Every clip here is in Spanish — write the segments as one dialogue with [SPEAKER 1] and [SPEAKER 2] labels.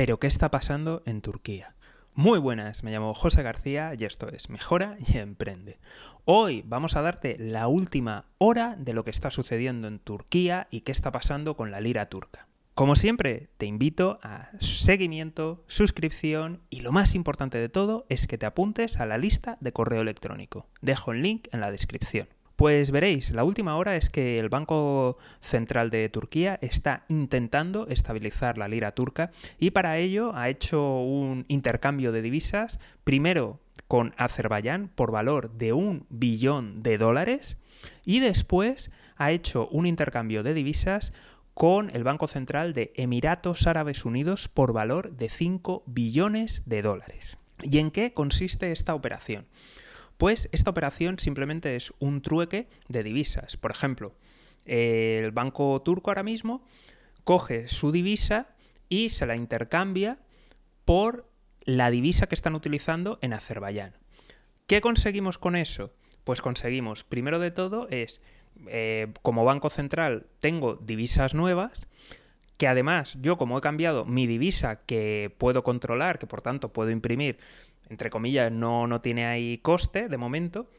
[SPEAKER 1] Pero ¿qué está pasando en Turquía? Muy buenas, me llamo José García y esto es Mejora y Emprende. Hoy vamos a darte la última hora de lo que está sucediendo en Turquía y qué está pasando con la lira turca. Como siempre, te invito a seguimiento, suscripción y lo más importante de todo es que te apuntes a la lista de correo electrónico. Dejo el link en la descripción. Pues veréis, la última hora es que el Banco Central de Turquía está intentando estabilizar la lira turca y para ello ha hecho un intercambio de divisas, primero con Azerbaiyán por valor de un billón de dólares y después ha hecho un intercambio de divisas con el Banco Central de Emiratos Árabes Unidos por valor de 5 billones de dólares. ¿Y en qué consiste esta operación? Pues esta operación simplemente es un trueque de divisas. Por ejemplo, el banco turco ahora mismo coge su divisa y se la intercambia por la divisa que están utilizando en Azerbaiyán. ¿Qué conseguimos con eso? Pues conseguimos, primero de todo, es, eh, como Banco Central tengo divisas nuevas, que además yo como he cambiado mi divisa que puedo controlar, que por tanto puedo imprimir, entre comillas, no, no tiene ahí coste de momento,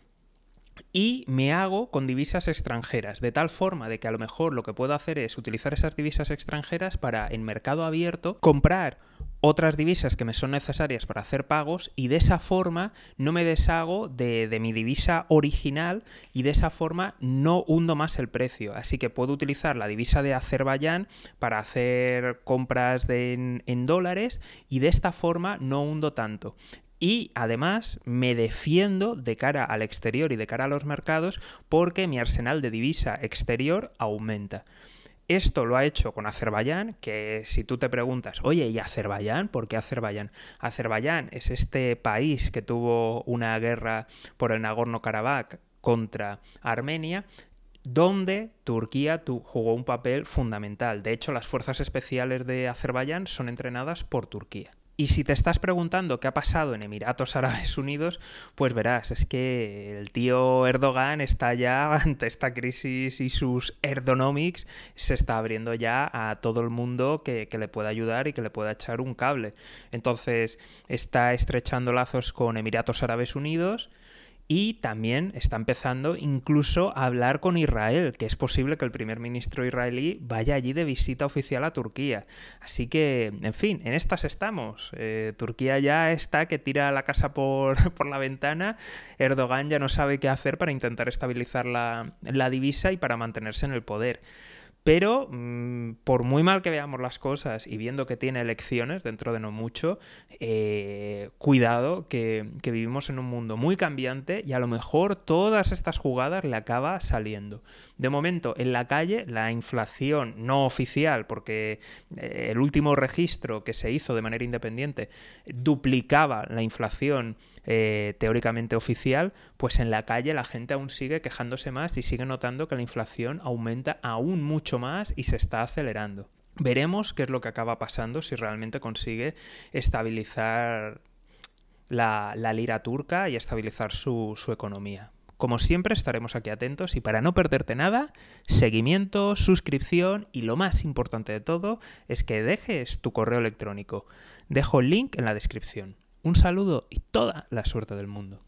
[SPEAKER 1] y me hago con divisas extranjeras, de tal forma de que a lo mejor lo que puedo hacer es utilizar esas divisas extranjeras para en mercado abierto comprar otras divisas que me son necesarias para hacer pagos y de esa forma no me deshago de, mi divisa original y de esa forma no hundo más el precio. Así que puedo utilizar la divisa de Azerbaiyán para hacer compras en, en dólares y de esta forma no hundo tanto y además me defiendo de cara al exterior y de cara a los mercados porque mi arsenal de divisa exterior aumenta. Esto lo ha hecho con Azerbaiyán, que si tú te preguntas, oye, ¿y Azerbaiyán? ¿Por qué Azerbaiyán? Azerbaiyán es este país que tuvo una guerra por el Nagorno-Karabaj contra Armenia, donde Turquía jugó un papel fundamental. De hecho, las fuerzas especiales de Azerbaiyán son entrenadas por Turquía. Y si te estás preguntando qué ha pasado en Emiratos Árabes Unidos, pues verás, es que el tío Erdogan está ya ante esta crisis y sus erdonomics se está abriendo ya a todo el mundo que, que le pueda ayudar y que le pueda echar un cable. Entonces está estrechando lazos con Emiratos Árabes Unidos, y también está empezando incluso a hablar con Israel, que es posible que el primer ministro israelí vaya allí de visita oficial a Turquía. Así que, en fin, en estas estamos. Eh, Turquía ya está que tira la casa por, por, la ventana, Erdogan ya no sabe qué hacer para intentar estabilizar la, la divisa y para mantenerse en el poder. Pero mm, por muy mal que veamos las cosas y viendo que tiene elecciones dentro de no mucho, eh, cuidado que, vivimos en un mundo muy cambiante y a lo mejor todas estas jugadas le acaba saliendo. De momento, en la calle, la inflación no oficial, porque eh, el último registro que se hizo de manera independiente duplicaba la inflación eh, teóricamente oficial, pues en la calle la gente aún sigue quejándose más y sigue notando que la inflación aumenta aún mucho más y se está acelerando. Veremos qué es lo que acaba pasando si realmente consigue estabilizar la, lira turca y estabilizar su, su economía. Como siempre estaremos aquí atentos y para no perderte nada, seguimiento, suscripción y lo más importante de todo es que dejes tu correo electrónico. Dejo el link en la descripción. Un saludo y toda la suerte del mundo.